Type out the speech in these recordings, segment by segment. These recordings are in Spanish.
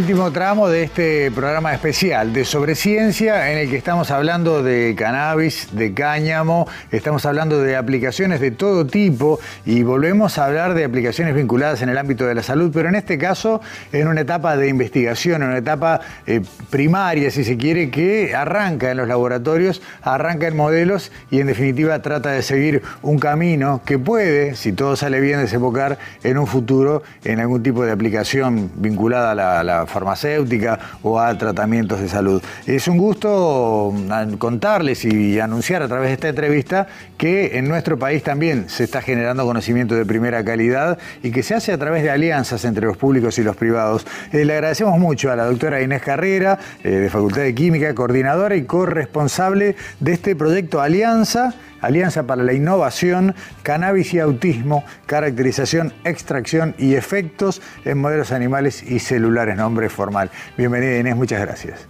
Último tramo de este programa especial de Sobre Ciencia en el que estamos hablando de cannabis, de cáñamo, estamos hablando de aplicaciones de todo tipo y volvemos a hablar de aplicaciones vinculadas en el ámbito de la salud, pero en este caso en una etapa de investigación, en una etapa eh, primaria, si se quiere, que arranca en los laboratorios, arranca en modelos y en definitiva trata de seguir un camino que puede, si todo sale bien, desembocar en un futuro en algún tipo de aplicación vinculada a la farmacéutica o a tratamientos de salud. Es un gusto mm, contarles y anunciar a través de esta entrevista que en nuestro país también se está generando conocimiento de primera calidad y que se hace a través de alianzas entre los públicos y los privados. Eh, le agradecemos mucho a la doctora Inés Carrera, eh, de Facultad de Química, coordinadora y corresponsable de este proyecto Alianza Alianza para la Innovación, Cannabis y Autismo, Caracterización, Extracción y Efectos en Modelos Animales y Celulares, nombre formal. Bienvenida Inés, muchas gracias.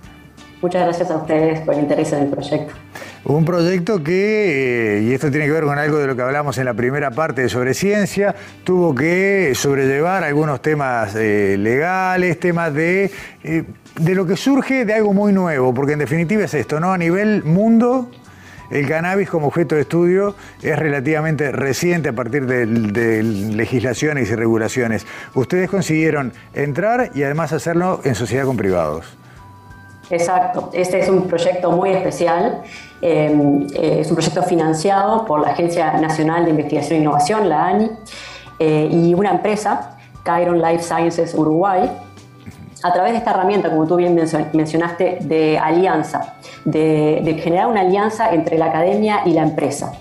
Muchas gracias a ustedes por el interés en el proyecto. Un proyecto que, eh, y esto tiene que ver con algo de lo que hablamos en la primera parte sobre ciencia, tuvo que sobrellevar algunos temas eh, legales, temas de, eh, de lo que surge de algo muy nuevo, porque en definitiva es esto, ¿no? A nivel mundo, el cannabis como objeto de estudio es relativamente reciente a partir de, legislaciones y regulaciones. Ustedes consiguieron entrar y además hacerlo en sociedad con privados. Exacto, este es un proyecto muy especial, em, eh, es un proyecto financiado por la Agencia Nacional de Investigación e Innovación, la ANI, eh, y una empresa, Chiron Life Sciences Uruguay, a través de esta herramienta, como tú bien mencionaste, de alianza, de, generar una alianza entre la academia y la empresa.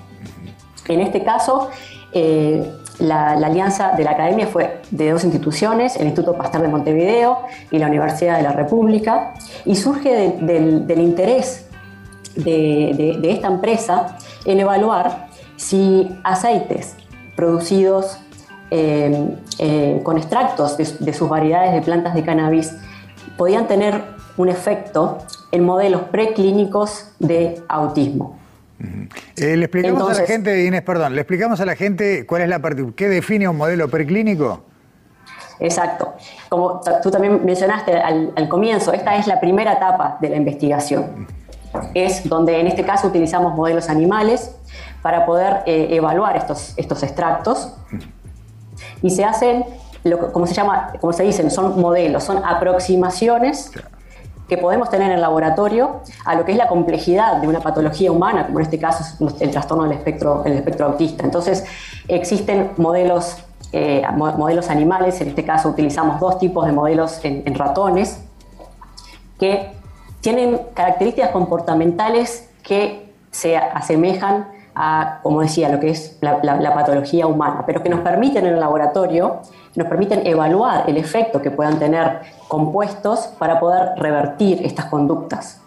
En este caso, eh, la, alianza de la academia fue de dos instituciones, el Instituto Pasteur de Montevideo y la Universidad de la República, y surge del, interés de, esta empresa en evaluar si aceites producidos eh, eh, con extractos de, sus variedades de plantas de cannabis podían tener un efecto en modelos preclínicos de autismo. Eh, le explicamos a la gente, Inés, perdón, le explicamos a la gente cuál es la parte, qué define un modelo preclínico. Exacto. Como tú también mencionaste al, comienzo, esta es la primera etapa de la investigación. Es donde en este caso utilizamos modelos animales para poder evaluar estos, estos extractos y se hacen, como se llama, como se dicen, son modelos, son aproximaciones que podemos tener en el laboratorio a lo que es la complejidad de una patología humana, como en este caso es el trastorno del espectro, espectro autista. Entonces, existen modelos, eh, modelos animales, en este caso utilizamos dos tipos de modelos en, ratones, que tienen características comportamentales que se asemejan a, como decía, lo que es la, patología humana, pero que nos permiten en el laboratorio, nos permiten evaluar el efecto que puedan tener compuestos para poder revertir estas conductas.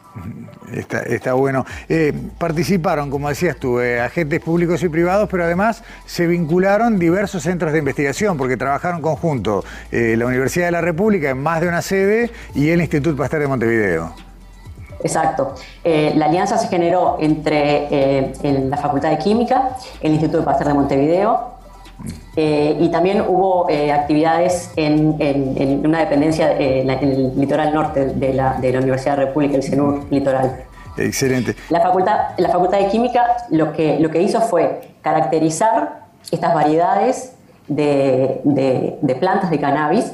Está, bueno. Eh, participaron, como decías tú, eh, agentes públicos y privados, pero además se vincularon diversos centros de investigación, porque trabajaron conjunto eh, la Universidad de la República en más de una sede y el Instituto Pasteur de Montevideo. Exacto. Eh, la alianza se generó entre eh, la Facultad de Química, el Instituto de Pasteur de Montevideo, eh, y también hubo actividades en, una dependencia en el litoral norte de la, Universidad de República, el CENUR Litoral. Excelente. La facultad, la facultad de Química lo que, lo que hizo fue caracterizar estas variedades de plantas de cannabis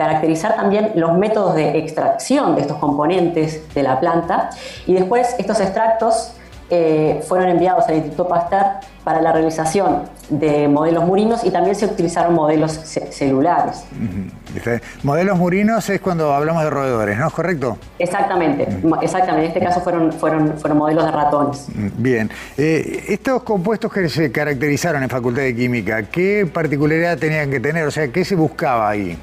caracterizar también los métodos de extracción de estos componentes de la planta y después estos extractos eh, fueron enviados al Instituto Pasteur para la realización de modelos murinos y también se utilizaron modelos celulares. Modelos murinos es cuando hablamos de roedores, ¿no? ¿Es correcto? Exactamente, exactamente. En este caso fueron, fueron, fueron modelos de ratones. Bien. Eh, estos compuestos que se caracterizaron en Facultad de Química, ¿qué particularidad tenían que tener? O sea, ¿qué se buscaba ahí?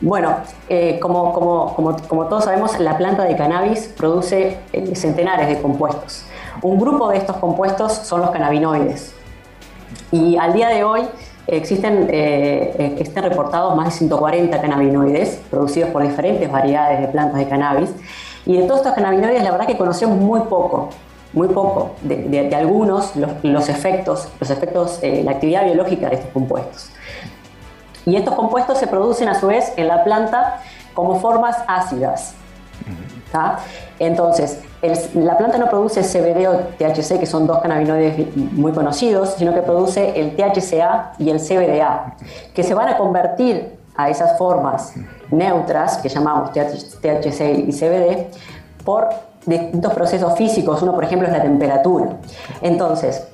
Bueno, eh, como, todos sabemos, la planta de cannabis produce eh, centenares de compuestos. Un grupo de estos compuestos son los cannabinoides. Y al día de hoy existen, eh, existen reportados más de 140 cannabinoides producidos por diferentes variedades de plantas de cannabis. Y de todos estos cannabinoides, la verdad que conocemos muy poco, muy poco de, algunos, los, efectos, los efectos, eh, la actividad biológica de estos compuestos. Y estos compuestos se producen a su vez en la planta como formas ácidas. Entonces, la planta no produce CBD o THC, que son dos cannabinoides muy conocidos, sino que produce el THCA y el CBDA, que se van a convertir a esas formas neutras, que llamamos THC y CBD, por distintos procesos físicos. Uno, por ejemplo, es la temperatura. Entonces,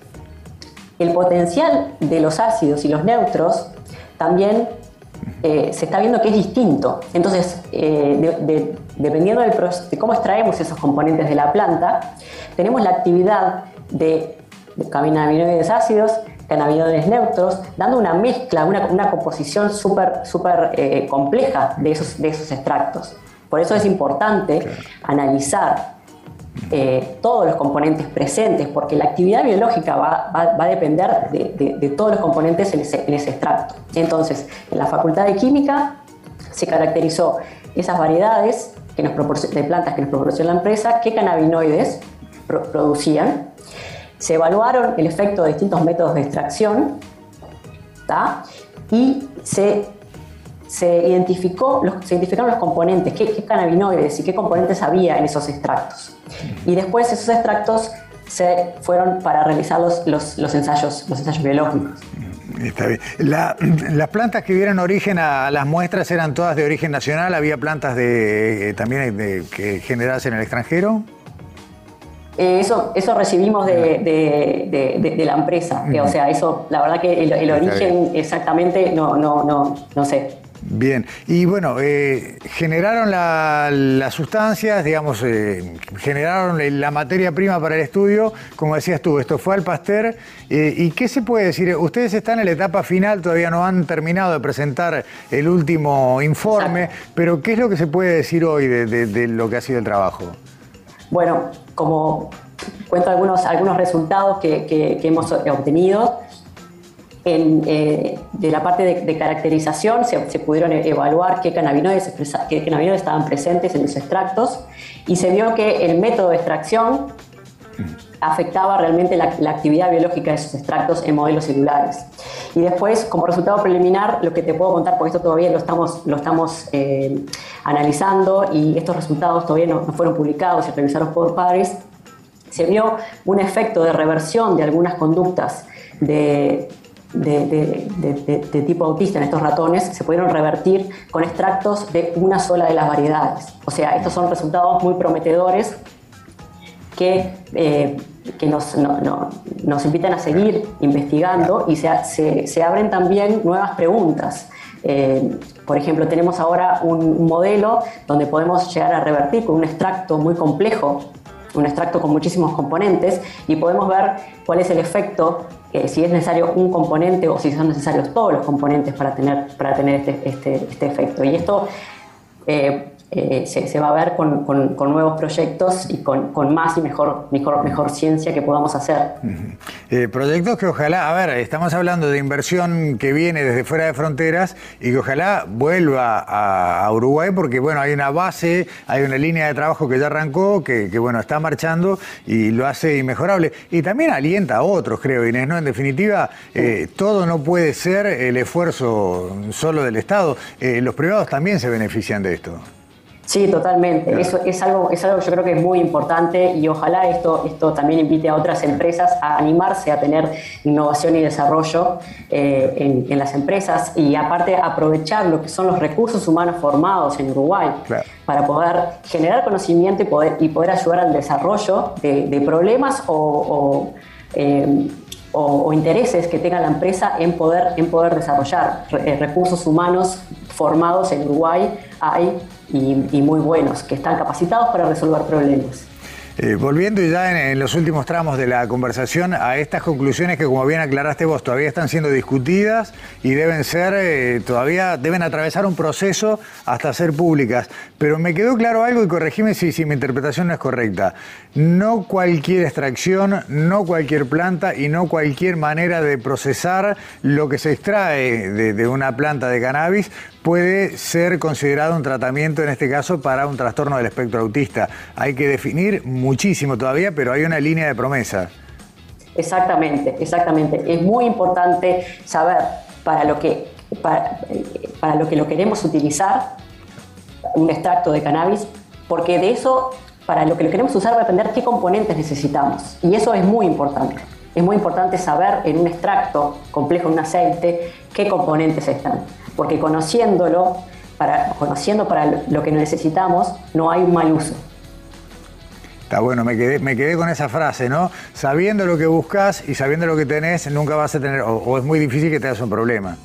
el potencial de los ácidos y los neutros también eh, se está viendo que es distinto. Entonces, eh, dependiendo de cómo extraemos esos componentes de la planta, tenemos la actividad de, cannabinoides ácidos, cannabinoides neutros, dando una mezcla, una, composición súper super, eh, compleja de esos, de esos extractos. Por eso es importante analizar eh, todos los componentes presentes, porque la actividad biológica va, a depender de, todos los componentes en ese, extracto. Entonces, en la Facultad de Química se caracterizó esas variedades que nos de plantas que nos proporciona la empresa, qué cannabinoides producían, se evaluaron el efecto de distintos métodos de extracción y se se, identificó, los, se identificaron los componentes, qué, cannabinoides y qué componentes había en esos extractos. Y después esos extractos se fueron para realizar los, los, ensayos, los ensayos biológicos. Está bien. las plantas que dieron origen a las muestras eran todas de origen nacional, había plantas de, eh, también de, que generadas en el extranjero. Eh, eso, eso recibimos de, la empresa. O sea, eso, la verdad que el, el origen exactamente no, no, no, no sé. Bien, y bueno, eh, generaron las sustancias, digamos, eh, generaron la materia prima para el estudio, como decías tú, esto fue al Pasteur, eh, ¿y qué se puede decir? Ustedes están en la etapa final, todavía no han terminado de presentar el último informe, pero ¿qué es lo que se puede decir hoy de, lo que ha sido el trabajo? Bueno, como cuento algunos, algunos resultados que, que hemos obtenido, eh, de la parte de, caracterización se, pudieron evaluar qué cannabinoides, qué cannabinoides estaban presentes en los extractos y se vio que el método de extracción afectaba realmente la, actividad biológica de esos extractos en modelos celulares. Y después, como resultado preliminar, lo que te puedo contar, porque esto todavía lo estamos, lo estamos eh, analizando y estos resultados todavía no, no fueron publicados y revisados por pares, se vio un efecto de reversión de algunas conductas de, de, tipo autista en estos ratones se pudieron revertir con extractos de una sola de las variedades. O sea, estos son resultados muy prometedores que, eh, que nos, nos, invitan a seguir investigando y se, se, abren también nuevas preguntas. Eh, por ejemplo, tenemos ahora un modelo donde podemos llegar a revertir con un extracto muy complejo un extracto con muchísimos componentes y podemos ver cuál es el efecto, eh, si es necesario un componente o si son necesarios todos los componentes para tener, para tener este, este, este efecto. Y esto eh, eh, se, va a ver con, nuevos proyectos y con, más y mejor, mejor, mejor ciencia que podamos hacer. Eh, proyectos que ojalá, a ver, estamos hablando de inversión que viene desde fuera de fronteras y que ojalá vuelva a, Uruguay porque, bueno, hay una base, hay una línea de trabajo que ya arrancó, que, bueno, está marchando y lo hace inmejorable. Y también alienta a otros, creo, Inés, ¿no? En definitiva, eh, todo no puede ser el esfuerzo solo del Estado. los privados también se benefician de esto. Sí, totalmente. Eso es algo, es algo que yo creo que es muy importante y ojalá esto, esto también invite a otras empresas a animarse a tener innovación y desarrollo eh, en, las empresas y aparte aprovechar lo que son los recursos humanos formados en Uruguay para poder generar conocimiento y poder, y poder ayudar al desarrollo de, problemas eh, o, o intereses que tenga la empresa en poder, en poder desarrollar eh, recursos humanos formados en Uruguay. Hay y, muy buenos, que están capacitados para resolver problemas. Eh, volviendo ya en, los últimos tramos de la conversación a estas conclusiones que, como bien aclaraste vos, todavía están siendo discutidas y deben ser, eh, todavía deben atravesar un proceso hasta ser públicas. Pero me quedó claro algo y corregime si, mi interpretación no es correcta. No cualquier extracción, no cualquier planta y no cualquier manera de procesar lo que se extrae de una planta de cannabis puede ser considerado un tratamiento, en este caso, para un trastorno del espectro autista. Hay que definir muchísimo todavía, pero hay una línea de promesa. Exactamente, exactamente. Es muy importante saber para lo que, para, lo, que lo queremos utilizar, un extracto de cannabis, porque de eso, para lo que lo queremos usar, va a depender qué componentes necesitamos. Y eso es muy importante. Es muy importante saber en un extracto complejo, en un aceite, qué componentes están porque conociéndolo, para, conociendo para lo que necesitamos, no hay un mal uso. Está bueno, me quedé, me quedé con esa frase, ¿no? Sabiendo lo que buscas y sabiendo lo que tenés, nunca vas a tener, o, es muy difícil que te hagas un problema.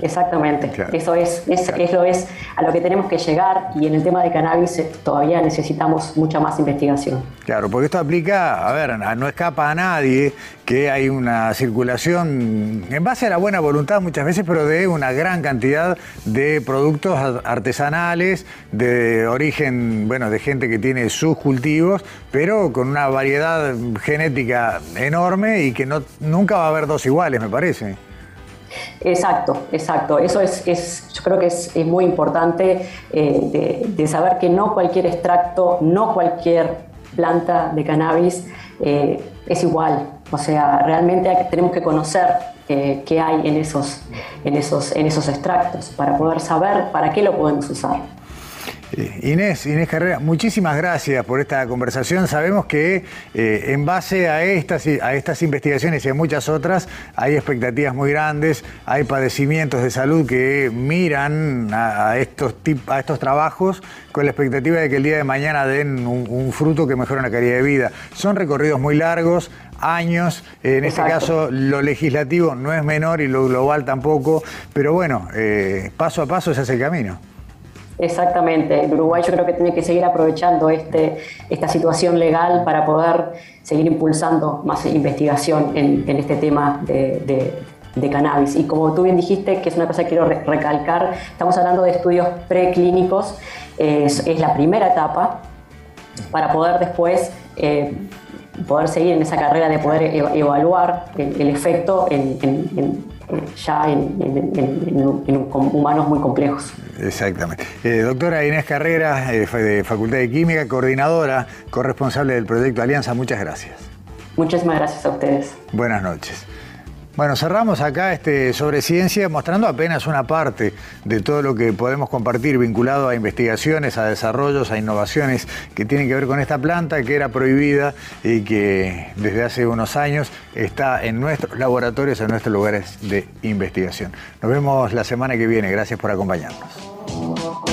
Exactamente, eso es, es, eso es a lo que tenemos que llegar y en el tema de cannabis eh, todavía necesitamos mucha más investigación. Claro, porque esto aplica, a ver, no escapa a nadie que hay una circulación en base a la buena voluntad muchas veces, pero de una gran cantidad de productos artesanales, de origen, bueno, de gente que tiene sus cultivos, pero con una variedad genética enorme y que no, nunca va a haber dos iguales, me parece. Exacto, exacto. Eso es, yo creo que es, muy importante eh, de, saber que no cualquier extracto, no cualquier planta de cannabis eh, es igual. O sea, realmente tenemos que conocer eh, qué hay en esos, en, esos, en esos extractos para poder saber para qué lo podemos usar. Eh, Inés, Inés Carrera, muchísimas gracias por esta conversación. Sabemos que eh, en base a estas, a estas investigaciones y a muchas otras hay expectativas muy grandes, hay padecimientos de salud que miran a, estos, a estos trabajos con la expectativa de que el día de mañana den un, fruto que mejore la calidad de vida. Son recorridos muy largos, años. En este caso, lo legislativo no es menor y lo global tampoco, pero bueno, eh, paso a paso se hace el camino. Exactamente. El Uruguay yo creo que tiene que seguir aprovechando este, esta situación legal para poder seguir impulsando más investigación en, este tema de, cannabis. Y como tú bien dijiste, que es una cosa que quiero recalcar, estamos hablando de estudios preclínicos, es, la primera etapa para poder después eh, poder seguir en esa carrera de poder evaluar el, efecto en ya en, humanos muy complejos. Exactamente. Eh, doctora Inés Carrera, eh, de Facultad de Química, coordinadora, corresponsable del proyecto Alianza, muchas gracias. Muchísimas gracias a ustedes. Buenas noches. Bueno, cerramos acá este sobre ciencia mostrando apenas una parte de todo lo que podemos compartir vinculado a investigaciones, a desarrollos, a innovaciones que tienen que ver con esta planta que era prohibida y que desde hace unos años está en nuestros laboratorios, en nuestros lugares de investigación. Nos vemos la semana que viene. Gracias por acompañarnos.